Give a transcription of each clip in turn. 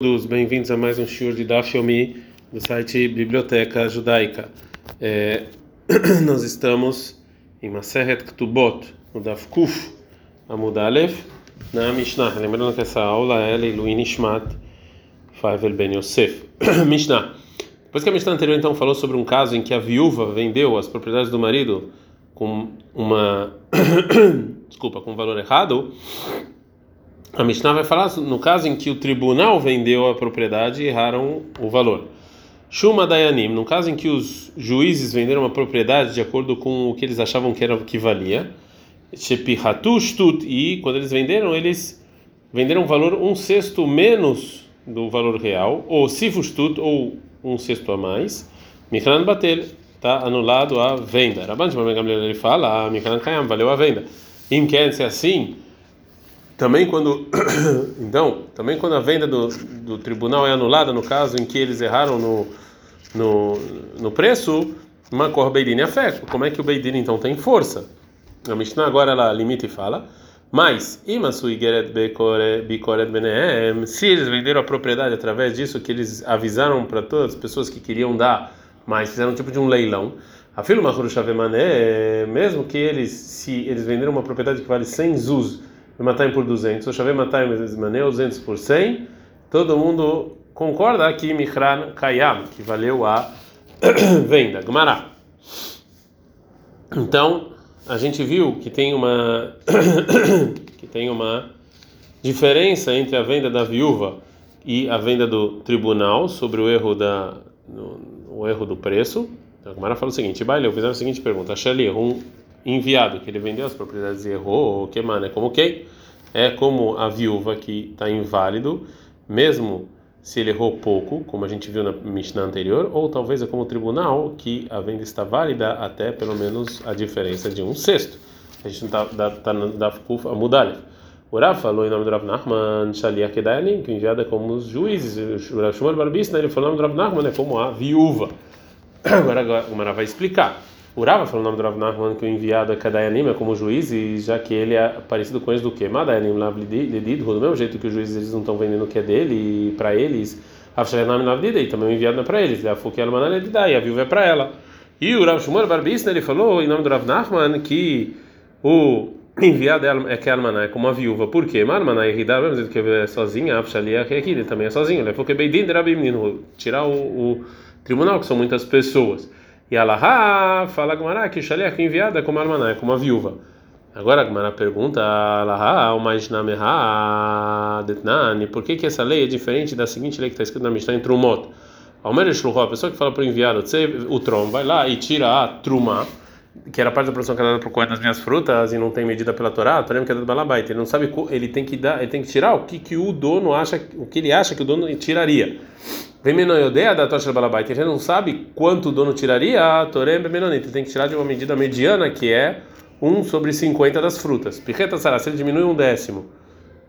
todos, bem-vindos a mais um shiur de Daf Yomi do site Biblioteca Judaica. É, nós estamos em Maseret Ktubot, no Daf Kuf Amud Aleph, na Mishnah. Lembrando que essa aula é Leiluin Nishmat Favel Ben Yosef. Mishnah. Depois que a Mishnah anterior então falou sobre um caso em que a viúva vendeu as propriedades do marido com uma desculpa, com um valor errado, a Mishnah vai falar no caso em que o tribunal vendeu a propriedade e erraram o valor. Shuma Dayanim, no caso em que os juízes venderam uma propriedade de acordo com o que eles achavam que era que valia. Shepihatustut, e quando eles venderam, eles venderam um valor um sexto menos do valor real, ou Sifustut, ou um sexto a mais. Mikran Batel, está anulado a venda. Rabban ele fala, ah, Mikran Kayam, valeu a venda. Em quer ser assim também quando então também quando a venda do, do tribunal é anulada no caso em que eles erraram no no, no preço uma cor beidine a fé como é que o beidine então tem força? A Mishnah agora ela limita e fala mas se eles venderam a propriedade através disso que eles avisaram para todas as pessoas que queriam dar mas fizeram um tipo de um leilão a mesmo que eles se eles venderam uma propriedade que vale 100 zuz matar por 200, ou Shavei matar Mané 200 por 100, todo mundo concorda que Mihran Kayam, que valeu a venda. Gumará. Então, a gente viu que tem uma que tem uma diferença entre a venda da viúva e a venda do tribunal sobre o erro da no, o erro do preço. Então, a Gumara fala o seguinte: Baile, eu fiz a seguinte pergunta: Shali, um enviado que ele vendeu as propriedades e errou, o que mano é como quem? É como a viúva que está inválido, mesmo se ele errou pouco, como a gente viu na Mishnah anterior, ou talvez é como o tribunal que a venda está válida até pelo menos a diferença de um sexto. A gente não está tá, da a mudar. O Rav falou em nome do Rav Nachman, Shalia Kedayanim, que enviada como os juízes. O Rav Shumar Barbista, ele falou em nome do Rav Nachman, é como a viúva. Agora, agora o Mara vai explicar. O Rava falou o nome do Rav Nachman que o enviado é Kadayanim, é como juiz, e já que ele é parecido com eles do que? Madayanim Lavlidid, do mesmo jeito que os juízes eles não estão vendendo o que é dele, e para eles, Avshalanam Lavlidid, e também o enviado não é para eles, a Fukiel Manalidai, e a viúva é para ela. E o Rav Shumar Barbisna, ele falou em nome do Rav Nachman que o enviado é que Almaná é como a viúva, por quê? Marmaná é Ridá, mesmo jeito que é sozinha, Avshalia é aqui, ele também é sozinho, ele é porque Beidin Rabim, tirar o, o tribunal, que são muitas pessoas. E Alaha fala Gmará que o Shaliach enviado é como Armaná, é como a viúva. Agora Gmará pergunta, Alaha, o Majnameha Detnani, por que, que essa lei é diferente da seguinte lei que está escrita na Mishnah em Trumot? Almer Shluchó, a pessoa que fala para o enviado, o Trom, vai lá e tira a Trumá, que era parte da produção que o das minhas frutas e não tem medida pela Torá, Torém que é Balabaita, ele não sabe, ele tem que dar, ele tem que tirar o que, que o dono acha, o que ele acha que o dono tiraria. Vem Menoiodea da Tocha Balabaita, ele não sabe quanto o dono tiraria, a Torém ele tem que tirar de uma medida mediana que é 1 sobre 50 das frutas. Pirreta Sará, se ele diminui um décimo,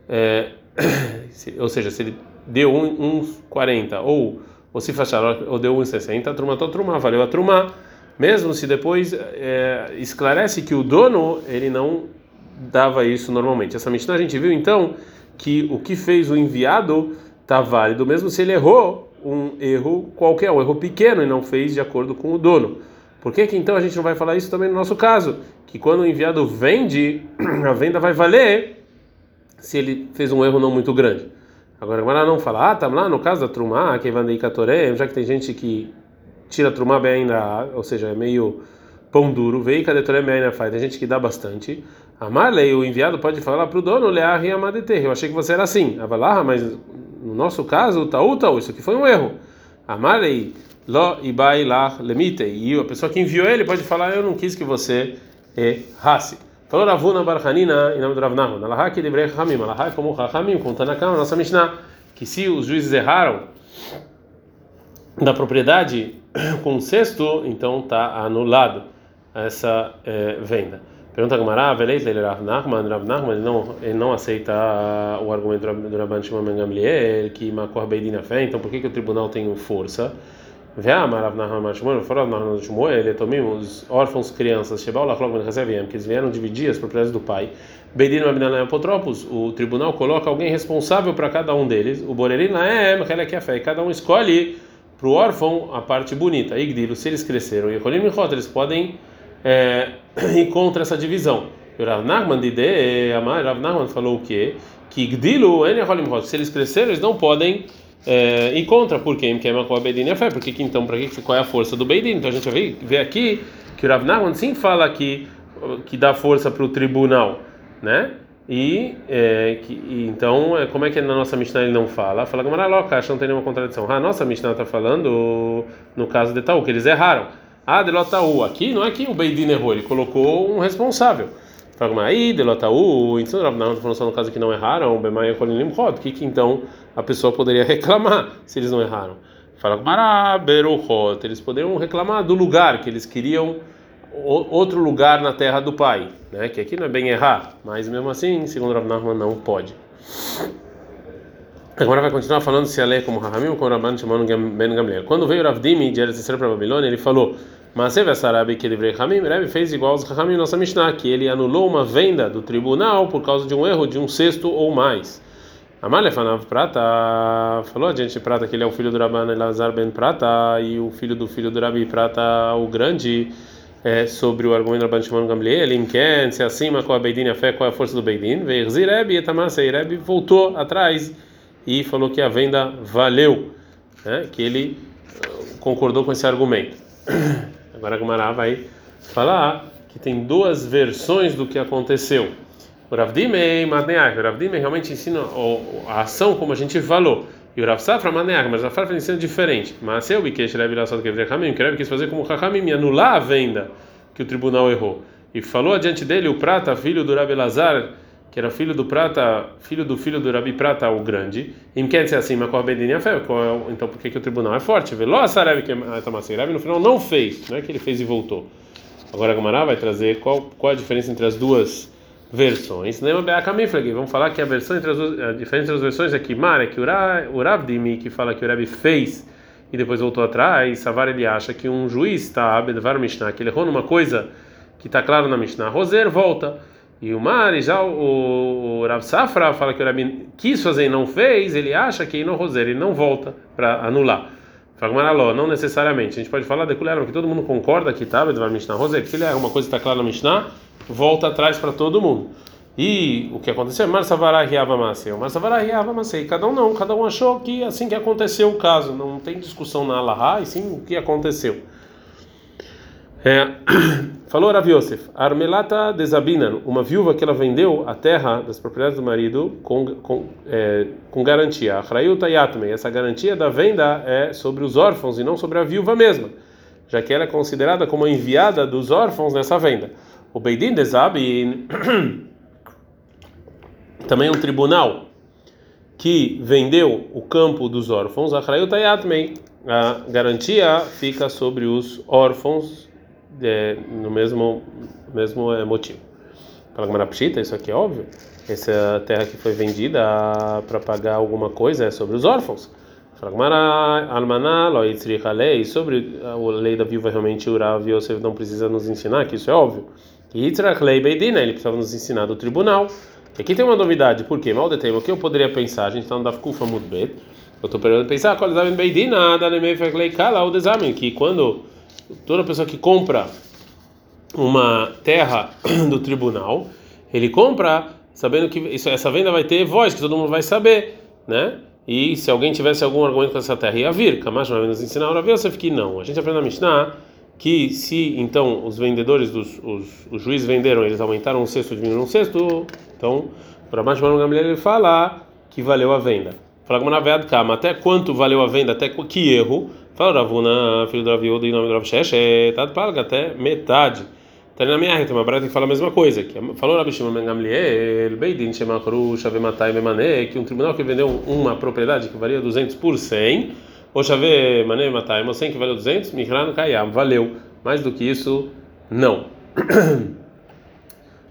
é, ou seja, se ele deu 1,40 ou, ou se fachar ou deu 1,60, a truma, truma, valeu a truma mesmo se depois é, esclarece que o dono ele não dava isso normalmente. Essa Mishnah a gente viu então que o que fez o enviado está válido, mesmo se ele errou um erro qualquer, um erro pequeno e não fez de acordo com o dono. Por que, que então a gente não vai falar isso também no nosso caso? Que quando o enviado vende, a venda vai valer se ele fez um erro não muito grande. Agora, agora não fala, ah, tá lá no caso da Trumá, que vai já que tem gente que tira trumá bem ainda, ou seja, é meio pão duro, veio cadê ainda faz, tem gente que dá bastante. A Marley, o enviado pode falar para o dono, lear e amadeter. Eu achei que você era assim. Avalar, mas no nosso caso, taú, taú, isso aqui foi um erro. A Marley, lo ibai lá lemite. E a pessoa que enviou ele pode falar, eu não quis que você errasse. Falou Ravuna Barhanina, em nome do Rav Nahman. Alahá que librei Hamim. Alahá como Hamim, contando a nossa Mishnah, que se os juízes erraram da propriedade com o sexto, então está anulado essa é, venda. Pergunta a Gamara, ele Rav Nachman, Rav Nachman ele não, ele não aceita o argumento do Rabban Shimon Ben Gamliel, que Makor Beidin na fé, então por que, que o tribunal tem força? ele tomou os órfãos crianças, que eles vieram dividir as propriedades do pai. Beidin Apotropos, o tribunal coloca alguém responsável para cada um deles. O Borerin é a fé, cada um escolhe para o órfão a parte bonita. Igdilo, se eles cresceram, e eles podem é, ir contra essa divisão. O Rav Nachman de Rav Nachman falou o quê? Que Igdilo, se eles cresceram, eles não podem é, e contra? Porque é fé. Porque que, então, para que qual é a força do Beidin? Então a gente vai ver aqui que o Rav Nachman sim fala que que dá força para o tribunal, né? E, é, que, então, é, como é que na nossa Mishnah ele não fala? Fala que Maraloca, acho que não tem nenhuma contradição. Ah, nossa Mishnah está falando no caso de Taú, que eles erraram. Ah, de Lotaú, aqui não é que o Beidin errou, ele colocou um responsável. Fala aí, de Lotaú, então não falando só no caso que não erraram, Bemai Kolinim Rod, que que então a pessoa poderia reclamar se eles não erraram. Fala Maraberuhot, eles poderiam reclamar do lugar que eles queriam outro lugar na terra do pai, né? Que aqui não é bem errar, mas mesmo assim, segundo Rav Nachman, não pode. Agora vai continuar falando se a lei é como Rahamim como Rabban Shimon Ben Gamliel. Quando veio Rav Dimi de Eretz para Babilônia, ele falou: Mas Sarabi que ele Ramim, Rebbe fez igual aos Rahamim nossa Mishnah, que ele anulou uma venda do tribunal por causa de um erro de um sexto ou mais. Amalefanav Prata falou a gente Prata que ele é o filho do Rabban Elazar Ben Prata e o filho do filho do Rabi Prata, o grande é, sobre o argumento do Rabban Shimon Gamliel, Imken, se acima com a Beidin a fé, qual é a força do Beidin? Verzir Rebbe e Tamasa Rebbe voltou atrás e falou que a venda valeu, né? que ele uh, concordou com esse argumento. Agora a Gumara vai falar que tem duas versões do que aconteceu. O Ravdimei Madneach, o Ravdimei realmente ensina a ação como a gente falou. E o Rav Safra Maneach, mas Rav Safra ensina diferente. Mas eu, Bikesh Rebbe Lassad Kevre Hamim, que Rebbe quis fazer como Chachamim, anular a venda que o tribunal errou. E falou adiante dele o Prata, filho do Rabi Lazar, que era filho do Prata, filho do filho do Rabi Prata, o grande. E quer dizer assim, mas com a Bedinha fé, então por que, que o tribunal é forte? Veloz Rebbe que Rebbe no final não fez, não é que ele fez e voltou. Agora a Gamará vai trazer qual, qual a diferença entre as duas versões. Vamos falar que a versão entre as a diferença entre as versões é que Mar é que o Rav Dimi que fala que o Rebbe fez e depois voltou atrás, Savar ele acha que um juiz está Abedvar Mishnah, que ele errou numa coisa que está claro na Mishnah, Roser volta. E o Mar, e já o, o Rav Safra fala que o Rebbe quis fazer e não fez, ele acha que no Roser ele não volta para anular. Fala não necessariamente. A gente pode falar de que todo mundo concorda que está Abedvar Mishnah Roser, que ele é uma coisa que está clara na Mishnah volta atrás para todo mundo. E o que aconteceu? Marsavara Riava Masei. Marsavara Riava Masei. Cada um não, cada um achou que assim que aconteceu o caso. Não tem discussão na Allahá, e sim o que aconteceu. É, falou Rav Yosef, Armelata de Zabinan, uma viúva que ela vendeu a terra das propriedades do marido com, com, é, com garantia. Achrayuta Yatme, essa garantia da venda é sobre os órfãos e não sobre a viúva mesma, já que ela é considerada como enviada dos órfãos nessa venda. O Beidin de Zabin também é um tribunal que vendeu o campo dos órfãos, a garantia fica sobre os órfãos é, no mesmo mesmo é, motivo. Para Marapshita, isso aqui é óbvio. Essa terra que foi vendida para pagar alguma coisa é sobre os órfãos. E sobre a lei da viúva realmente o Rav Yosef não precisa nos ensinar que isso é óbvio. Ele precisava nos ensinar do tribunal. E aqui tem uma novidade, por quê? Mal detempo, o que eu poderia pensar? A gente está no Daf Kufa Mudbet. Eu estou perguntando pensar, qual é Beidina, Danemefek Kala, o exame, que quando toda pessoa que compra uma terra do tribunal, ele compra sabendo que isso, essa venda vai ter voz, que todo mundo vai saber, né? E se alguém tivesse algum argumento com essa terra, ia vir. Kamash vai nos ensinar, a Yosef que não. A gente aprende na Mishnah que se então os vendedores dos os, os juízes venderam, eles aumentaram um sexto, diminuíram um sexto, então para mais Mano Gamliel ele fala que valeu a venda. Fala como na verdade, calma, até quanto valeu a venda, até que erro? Fala Ravuna, filho do Raviudo, em nome do Rav Sheshe, tá paga até metade. Tá na minha tem uma brata que fala a mesma coisa. Que falou Rabi Shimon Gamliel, Beidin Shemakru, Shavematai Memane, que um tribunal que vendeu uma propriedade que valia 200 por 100 Oxave Mané Matai, Mosen que valeu 200, Mihran Kayam, valeu. Mais do que isso, não.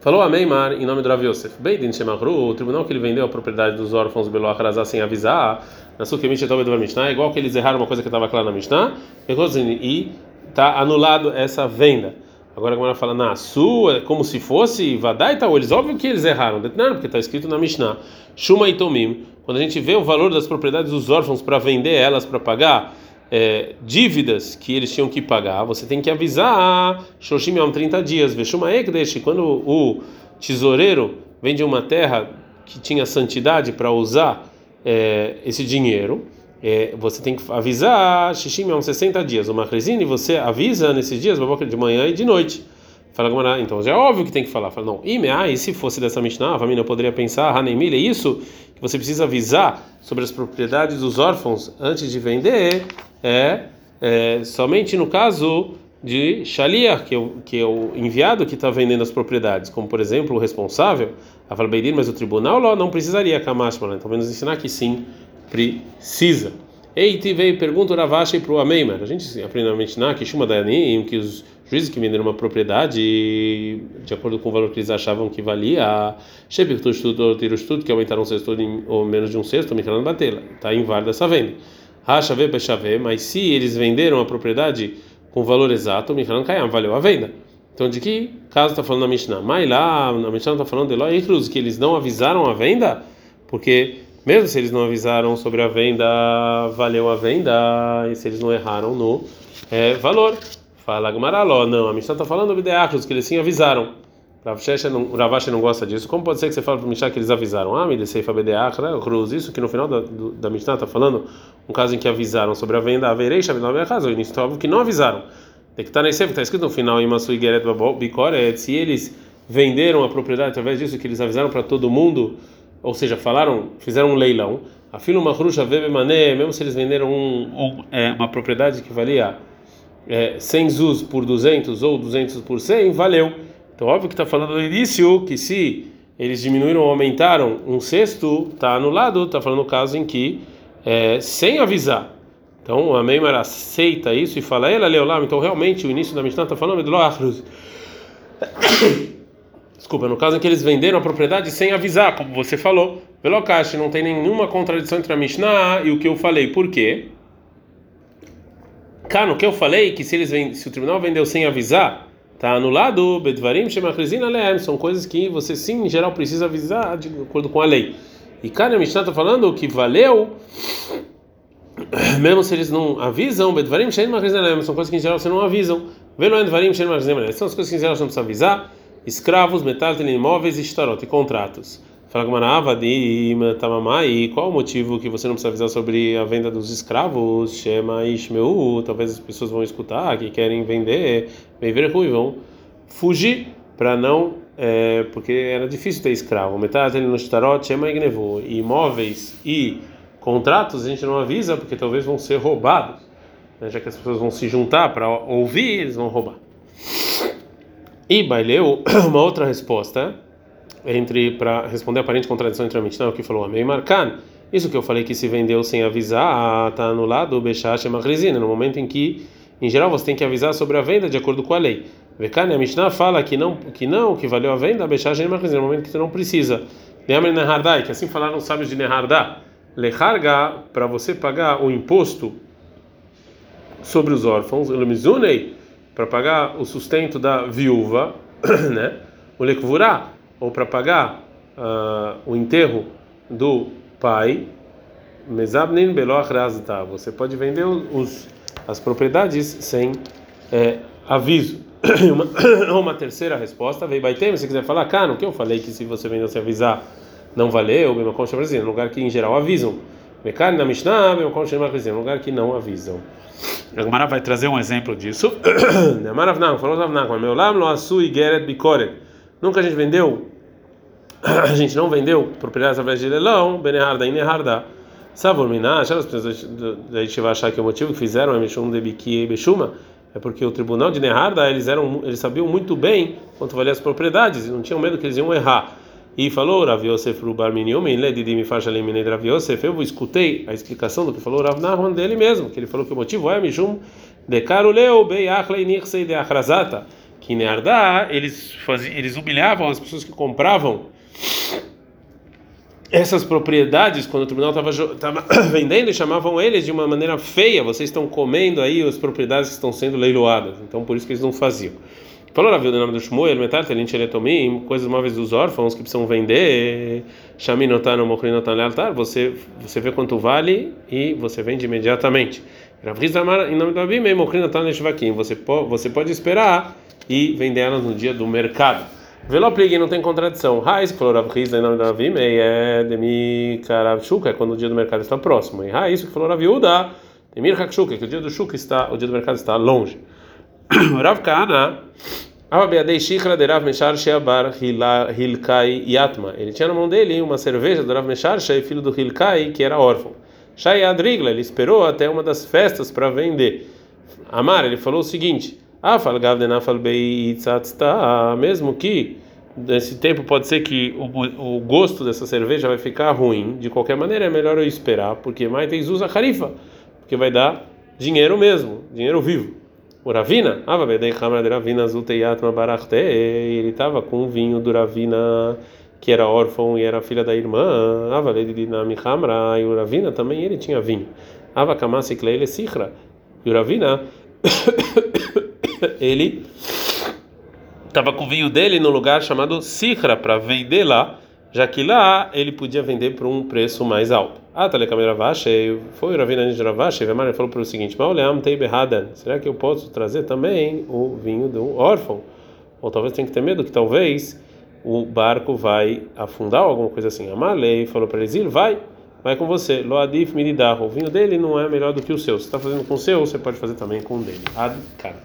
Falou a Meimar em nome do Rav Yosef. Beidin Shemahru, o tribunal que ele vendeu a propriedade dos órfãos Belo Akrazá sem avisar, na sua Mishnah, igual que eles erraram uma coisa que estava clara na Mishnah, e está anulado essa venda. Agora a Gemara fala, na sua, como se fosse Vadai tal, eles óbvio que eles erraram, porque está escrito na Mishnah, Shuma e Tomim, quando a gente vê o valor das propriedades dos órfãos para vender elas, para pagar é, dívidas que eles tinham que pagar, você tem que avisar Shoshim Yom 30 dias, quando o tesoureiro vende uma terra que tinha santidade para usar é, esse dinheiro, é, você tem que avisar Shishim Yom 60 dias, resina, e você avisa nesses dias, de manhã e de noite. Fala Gamara, então já é óbvio que tem que falar. Fala, não, e se fosse dessa Mishnah, a família poderia pensar, Hanemil, é isso que você precisa avisar sobre as propriedades dos órfãos antes de vender, é, é somente no caso de Shaliach, que é o, que é o enviado que está vendendo as propriedades, como por exemplo o responsável, a Valbeidir, mas o tribunal não precisaria Kamashma, então vamos ensinar que sim, precisa. Eiti veio pergunta Ravashi para o Ameimar. A gente aprende na Mishnah que Shuma Dayanim, que os juízes que venderam uma propriedade de acordo com o valor que eles achavam que valia, Shepiktu Tirustut, que aumentaram um sexto ou menos de um sexto, Mikran Batela. Está inválida essa venda. Rachave Pechave, mas se eles venderam a propriedade com o valor exato, Mikran Kayam, valeu a venda. Então, de que caso está falando na Mishnah? Mas lá, na Mishnah está falando de Eloy que eles não avisaram a venda, porque mesmo se eles não avisaram sobre a venda, valeu a venda, e se eles não erraram no é, valor. Fala Gumaraló, não, a Mishnah está falando de Bedeachos, que eles sim avisaram. O Ravashi não gosta disso. Como pode ser que você fala para o Mishnah que eles avisaram? Ah, me descei Bedeach, Cruz. Isso que no final da, da Mishnah está falando um caso em que avisaram sobre a venda, Averei, Shavinov e Akazo. início está óbvio que não avisaram. Tem que estar tá está escrito no final, Imasui Geret Bikoret, se eles venderam a propriedade através disso que eles avisaram para todo mundo ou seja, falaram, fizeram um leilão, a fila uma cruxa mané, mesmo se eles venderam um, um, é, uma propriedade que valia é, 100 zuz por 200 ou 200 por 100, valeu. Então, óbvio que está falando no início que se eles diminuíram ou aumentaram um sexto, está anulado, está falando o caso em que, é, sem avisar. Então, a Meimar aceita isso e fala, ela leu lá, então realmente o início da Mishnah está falando Desculpa, no caso em que eles venderam a propriedade sem avisar, como você falou. Velocash, não tem nenhuma contradição entre a Mishnah e o que eu falei. Por quê? Cá, no que eu falei, que se, eles vend... se o tribunal vendeu sem avisar, tá anulado. Bedvarim, Shemachrizina, Leem. São coisas que você, sim, em geral, precisa avisar de acordo com a lei. E cá na Mishnah está falando que valeu, mesmo se eles não avisam, Bedvarim, Shemachrizina, Leem. São coisas que, em geral, você não avisam. Veloen, Dvarim, Leem. São as coisas que, em geral, você não precisa avisar escravos, metalten, imóveis e estarot, e contratos. Fala de Tamamai, qual o motivo que você não precisa avisar sobre a venda dos escravos? Shema Ishmeu, talvez as pessoas vão escutar que querem vender, bem e vão fugir para não, é, porque era difícil ter escravo. Metalten no estarot, Shema Ignevu, imóveis e contratos a gente não avisa porque talvez vão ser roubados, né? já que as pessoas vão se juntar para ouvir, eles vão roubar. E Baileu, uma outra resposta entre para responder a aparente contradição entre a Mishnah o que falou Amei Marcan. Isso que eu falei que se vendeu sem avisar, está anulado o Bechash Machrizina, no momento em que, em geral, você tem que avisar sobre a venda de acordo com a lei. Vekane, a Mishnah fala que não, que não, que valeu a venda, Bechash Machrizina, no momento que você não precisa. Neamer Nehardai, que assim falaram os sábios de Nehardá. Lecharga, para você pagar o imposto sobre os órfãos, Elamizunei para pagar o sustento da viúva, né? O lekvurá, ou para pagar uh, o enterro do pai, mezabnin razta. Você pode vender os, as propriedades sem é, aviso. uma, uma terceira resposta veio baitem, se quiser falar, cara, o que eu falei que se você vendeu sem avisar não valeu, bem concha brasileira, lugar que em geral avisam. Mecar na Mishnah, bem concha brasileira, um lugar que não avisam. A Gemara vai trazer um exemplo disso. Marav falou Rav meu lam lo asu igeret bikoret. Nunca a gente vendeu, a gente não vendeu propriedades através de leilão, beneharda e neharda. Savor minash, as pessoas da gente vai achar que o motivo que fizeram é mishum de biki e beshuma é porque o tribunal de neharda eles eram eles sabiam muito bem quanto valia as propriedades e não tinham medo que eles iam errar. E falou Rav Yosef Rubar Minyomin, Ledidi Fashalim Rav Yosef. Eu escutei a explicação do que falou Rav Nahman dele mesmo, que ele falou que o motivo é Mishum de Karuleu Beyachlei de Achrazata. Que em eles, faziam, eles humilhavam as pessoas que compravam essas propriedades, quando o tribunal estava vendendo, chamavam eles de uma maneira feia. Vocês estão comendo aí as propriedades que estão sendo leiloadas. Então, por isso que eles não faziam. Falou na vida nome do Shmuel, metal, telincheletomim, coisas móveis dos órfãos que precisam vender, chaminotar, mocrinotar, lealtar. Você, você vê quanto vale e você vende imediatamente. Em nome do Abim, mocrinotar, neshvakim. Você pode esperar e vender elas no dia do mercado. Veloplig não tem contradição. Raiz, que falou Rav Riz, em nome da Rav é Demi Karav Shuka, é quando o dia do mercado está próximo. E Raiz, que falou Rav Yuda, Demir Hakshuka, que o dia do Shuka está, o dia do mercado está longe. Rav Kana, Ele tinha na mão dele uma cerveja do Rav Meshar filho do Hilkai, que era órfão. Shai Adrigla, ele esperou até uma das festas para vender. Amar, ele falou o seguinte. Ah, mesmo que nesse tempo pode ser que o, o gosto dessa cerveja vai ficar ruim, de qualquer maneira é melhor eu esperar, porque mais tem usa carifa, porque vai dar dinheiro mesmo, dinheiro vivo. O Ravina, ele estava com o vinho do Ravina que era órfão e era filha da irmã, e o Ravina também ele tinha vinho. E o Ravina ele estava com o vinho dele no lugar chamado Sihra para vender lá, já que lá ele podia vender por um preço mais alto. Ah, tá Ravashi, foi o Ravina de Ravashi, Vemar falou para o seguinte: será que eu posso trazer também o vinho do órfão? Ou talvez tenha que ter medo que talvez o barco vai afundar ou alguma coisa assim. Amalei falou para ele: vai vai com você. Loadif miridar. O vinho dele não é melhor do que o seu. Se está fazendo com o seu, você pode fazer também com o dele. Ad cara.